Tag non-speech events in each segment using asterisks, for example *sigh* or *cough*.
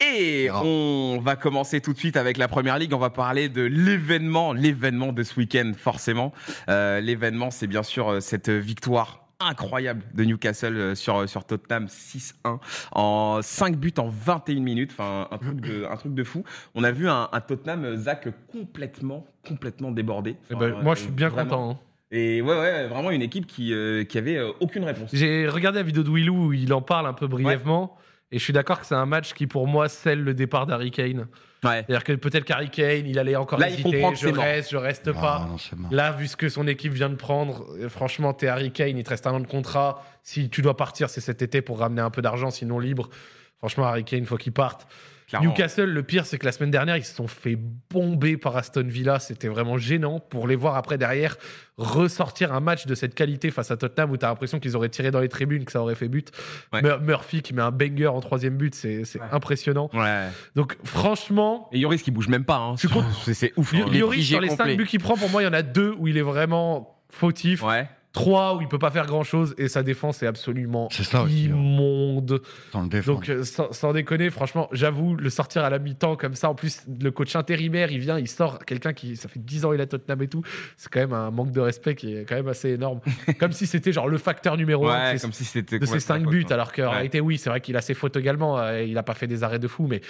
Et on va commencer tout de suite avec la première ligue. On va parler de l'événement, l'événement de ce week-end, forcément. Euh, l'événement, c'est bien sûr euh, cette victoire incroyable de Newcastle euh, sur, sur Tottenham 6-1 en 5 buts en 21 minutes. Enfin, un truc de, un truc de fou. On a vu un, un Tottenham, Zach, complètement, complètement débordé. Eh ben, moi, je suis bien vraiment. content. hein. Et ouais, ouais, vraiment une équipe qui, euh, qui avait euh, aucune réponse. J'ai regardé la vidéo de Willou où il en parle un peu brièvement. Et je suis d'accord que c'est un match qui, pour moi, scelle le départ d'Harry Kane. Ouais. C'est-à-dire que peut-être qu'Harry Kane, il allait encore Là, il hésiter. comprend que Je mort. reste, je reste Ah, pas. non. Là, vu ce que son équipe vient de prendre, euh, franchement, t'es Harry Kane, il te reste un an de contrat. Si tu dois partir, c'est cet été pour ramener un peu d'argent, sinon libre. Franchement, Harry Kane, faut qu'il parte. Clairement. Newcastle, le pire, c'est que la semaine dernière, ils se sont fait bomber par Aston Villa. C'était vraiment gênant pour les voir après derrière ressortir un match de cette qualité face à Tottenham où tu as l'impression qu'ils auraient tiré dans les tribunes, que ça aurait fait but. Ouais. Murphy qui met un banger en troisième but, c'est Ouais. impressionnant. Ouais. Donc, franchement, Et Yoris qui bouge même pas. Hein. C'est ouf. Hein. Figé sur les complet. 5 buts qu'il prend, pour moi, il y en a deux où il est vraiment fautif. Ouais. 3 où il peut pas faire grand chose et sa défense est absolument C'est ça aussi, hein. immonde. Le. Donc, euh, sans, sans déconner, franchement, j'avoue, le sortir à la mi-temps comme ça, en plus, le coach intérimaire, il vient, il sort quelqu'un qui, ça fait 10 ans, il a Tottenham et tout. C'est quand même un manque de respect qui est quand même assez énorme. *laughs* comme si c'était genre le facteur numéro un Ouais, de ces- comme si c'était de ses complètement 5 faute, buts, quoi. alors qu'en Ouais. réalité, oui, c'est vrai qu'il a ses fautes également. euh, il a pas fait des arrêts de fou, mais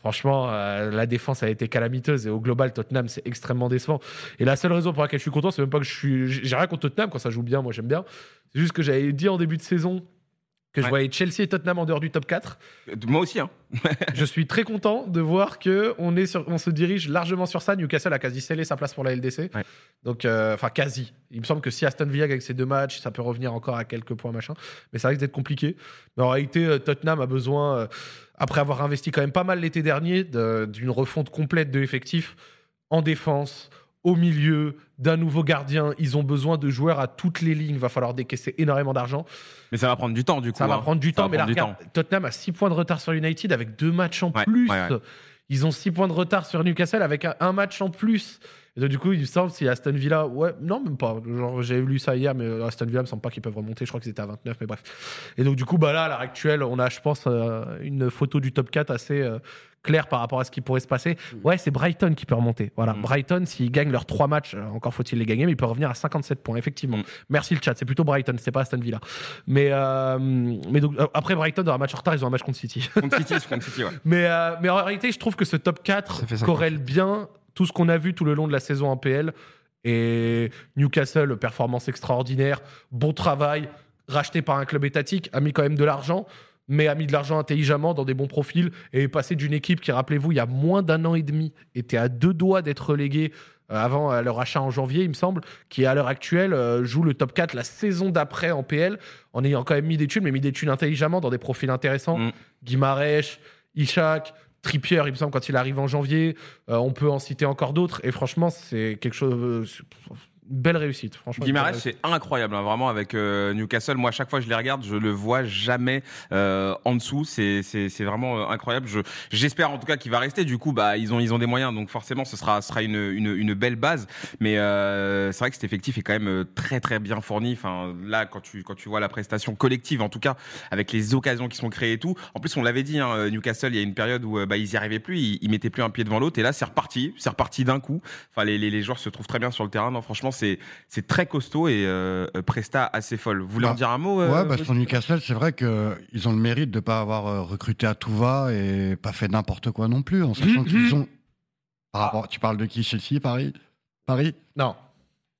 franchement, euh, la défense a été calamiteuse et au global, Tottenham, c'est extrêmement décevant. Et la seule raison pour laquelle je suis content, c'est même pas que je suis. J'ai rien contre Tottenham quand ça joue bien, moi j'aime bien. C'est juste que j'avais dit en début de saison que je voyais Chelsea et Tottenham en dehors du top 4. Moi aussi, hein. *laughs* je suis très content de voir que on, est sur, on se dirige largement sur ça. Newcastle a quasi scellé sa place pour la LDC. Ouais. Donc, euh, enfin, quasi. Il me semble que si Aston Villa avec ses deux matchs, ça peut revenir encore à quelques points, machin. Mais ça risque d'être compliqué. Mais en réalité, euh, Tottenham a besoin, euh, après avoir investi quand même pas mal l'été dernier, de- d'une refonte complète de l'effectif en défense, au milieu, d'un nouveau gardien. Ils ont besoin de joueurs à toutes les lignes. Il va falloir décaisser énormément d'argent. Mais ça va prendre du temps, du coup. Ça va hein. prendre du Ça temps, mais là, regarde, Tottenham a 6 points de retard sur United avec deux matchs en Ouais, plus. ouais, ouais. Ils ont 6 points de retard sur Newcastle avec un match en plus. Et donc, du coup, il me semble, si Aston Villa. Ouais, non, même pas. Genre, j'ai lu ça hier, mais euh, Aston Villa, il me semble pas qu'ils peuvent remonter. Je crois qu'ils étaient à 29, mais bref. Et donc, du coup, bah là, à l'heure actuelle, on a, je pense, euh, une photo du top 4 assez euh, claire par rapport à ce qui pourrait se passer. Ouais, c'est Brighton qui peut remonter. Voilà. Mm. Brighton, s'ils gagnent leurs 3 matchs, encore faut-il les gagner, mais ils peuvent revenir à 57 points, effectivement. Mm. Merci le chat. C'est plutôt Brighton, c'est pas Aston Villa. Mais, euh, mais donc, après Brighton, dans un match en retard, ils ont un match contre City. Contre City, contre City, ouais. *laughs* Mais, euh, mais en réalité, je trouve que ce top 4 Ça fait ça, corrèle bien tout ce qu'on a vu tout le long de la saison en PL. Et Newcastle, performance extraordinaire, bon travail, racheté par un club étatique, a mis quand même de l'argent, mais a mis de l'argent intelligemment dans des bons profils et est passé d'une équipe qui, rappelez-vous, il y a moins d'un an et demi, était à deux doigts d'être reléguée euh, avant leur achat en janvier, il me semble, qui à l'heure actuelle euh, joue le top 4 la saison d'après en PL, en ayant quand même mis des thunes, mais mis des thunes intelligemment dans des profils intéressants. Mm. Guimarèche, Ishak, Trippier, il me semble, quand il arrive en janvier. Euh, on peut en citer encore d'autres. Et franchement, c'est quelque chose. Belle réussite. Franchement, Guimarães, c'est incroyable, hein, vraiment, avec euh, Newcastle. Moi, à chaque fois que je les regarde, je le vois jamais euh, en dessous. C'est, c'est, c'est vraiment euh, incroyable. Je, j'espère en tout cas qu'il va rester. Du coup, bah, ils ont, ils ont des moyens, donc forcément, ce sera, sera une, une, une belle base. Mais euh, c'est vrai que cet effectif est quand même euh, très, très bien fourni. Enfin, là, quand tu, quand tu vois la prestation collective, en tout cas, avec les occasions qui sont créées et tout. En plus, on l'avait dit, hein, Newcastle, il y a une période où bah, ils y arrivaient plus, ils, ils mettaient plus un pied devant l'autre. Et là, c'est reparti, c'est reparti d'un coup. Enfin, les, les, les joueurs se trouvent très bien sur le terrain. Non, franchement, c'est, c'est très costaud et euh, euh, Presta assez folle. Vous voulez en Bah, dire un mot euh, Ouais, bah, Gauthier sur Newcastle, c'est vrai qu'ils ont le mérite de ne pas avoir euh, recruté à tout va et pas fait n'importe quoi non plus, en sachant qu'ils ont. Par rapport, tu parles de qui? Chelsea, Paris? Paris? Non,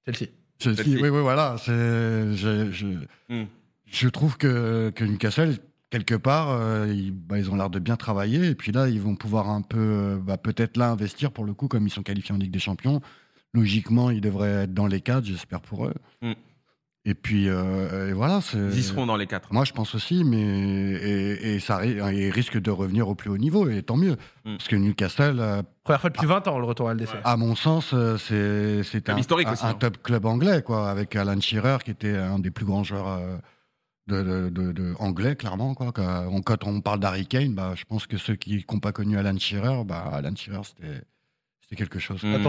Chelsea. Chelsea, Chelsea. oui, oui, voilà. c'est- Je, je, Hmm. je trouve que, que Newcastle, quelque part, euh, ils, bah, ils ont l'air de bien travailler. Et puis là, ils vont pouvoir un peu, euh, bah, peut-être là, investir pour le coup, comme ils sont qualifiés en Ligue des Champions. Logiquement, ils devraient être dans les cadres, j'espère pour eux. Hmm. Et puis, euh, et voilà. Ils y seront dans les quatre. moi, je pense aussi, mais et, et ça et risque de revenir au plus haut niveau, et tant mieux. Mm. Parce que Newcastle, euh, Première fois depuis 20 ans, le retour à LDC. à mon sens, euh, c'est un, historique un- aussi, un hein. top club anglais, quoi, avec Alan Shearer, qui était un des plus grands joueurs euh, de, de- de- de- anglais, clairement. Quoi. Quand, on, quand on parle d'Harry Kane, bah, je pense que ceux qui n'ont pas connu Alan Shearer, bah, Alan Shearer, c'était c'était quelque chose. Mm. Attention,